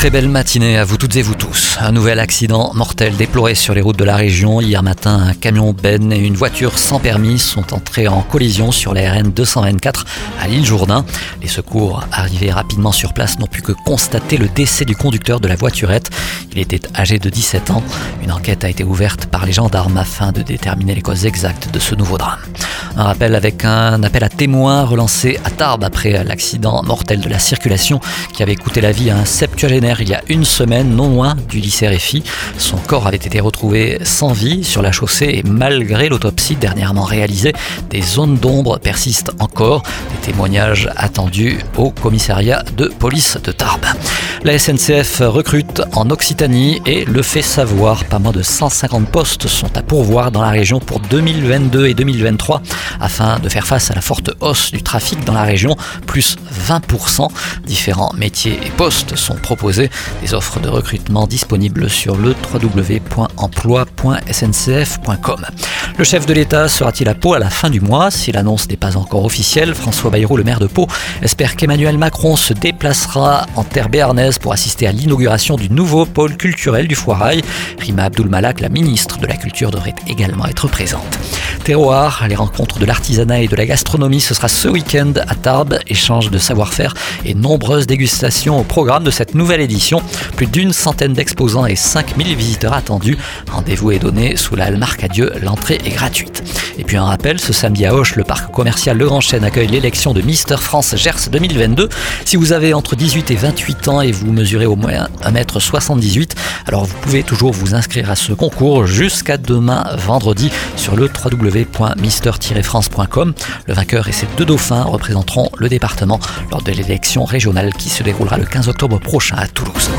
Très belle matinée à vous toutes et vous tous. Un nouvel accident mortel déploré sur les routes de la région. Hier matin, un camion Ben et une voiture sans permis sont entrés en collision sur la RN 224 à l'île Jourdain. Les secours arrivés rapidement sur place n'ont pu que constater le décès du conducteur de la voiturette. Il était âgé de 17 ans. Une enquête a été ouverte par les gendarmes afin de déterminer les causes exactes de ce nouveau drame. Un rappel avec un appel à témoins relancé à Tarbes après l'accident mortel de la circulation qui avait coûté la vie à un septuagénaire il y a une semaine, non loin du lycée Réfi. Son corps avait été retrouvé sans vie sur la chaussée et malgré l'autopsie dernièrement réalisée, des zones d'ombre persistent encore. Des témoignages attendus au commissariat de police de Tarbes. La SNCF recrute en Occitanie et le fait savoir. Pas moins de 150 postes sont à pourvoir dans la région pour 2022 et 2023 afin de faire face à la forte hausse du trafic dans la région, plus 20%. Différents métiers et postes sont proposés des offres de recrutement disponibles sur le www.emploi.sncf.com. Le chef de l'État sera-t-il à Pau à la fin du mois? Si l'annonce n'est pas encore officielle, François Bayrou, le maire de Pau, espère qu'Emmanuel Macron se déplacera en terre béarnaise pour assister à l'inauguration du nouveau pôle culturel du Foirail. Rima Abdul-Malak, la ministre de la Culture, devrait également être présente. Terroir, les rencontres de l'artisanat et de la gastronomie, ce sera ce week-end à Tarbes, échange de savoir-faire et nombreuses dégustations au programme de cette nouvelle édition. Plus d'une centaine d'exposants et 5000 visiteurs attendus. Rendez-vous est donné sous la halle Marcadieu, l'entrée est gratuite. Et puis un rappel, ce samedi à Auch, le parc commercial Le Grand Chêne accueille l'élection de Mister France Gers 2022. Si vous avez entre 18 et 28 ans et vous mesurez au moins 1m78, alors vous pouvez toujours vous inscrire à ce concours jusqu'à demain vendredi sur le www.mister-france.com. Le vainqueur et ses deux dauphins représenteront le département lors de l'élection régionale qui se déroulera le 15 octobre prochain à Toulouse.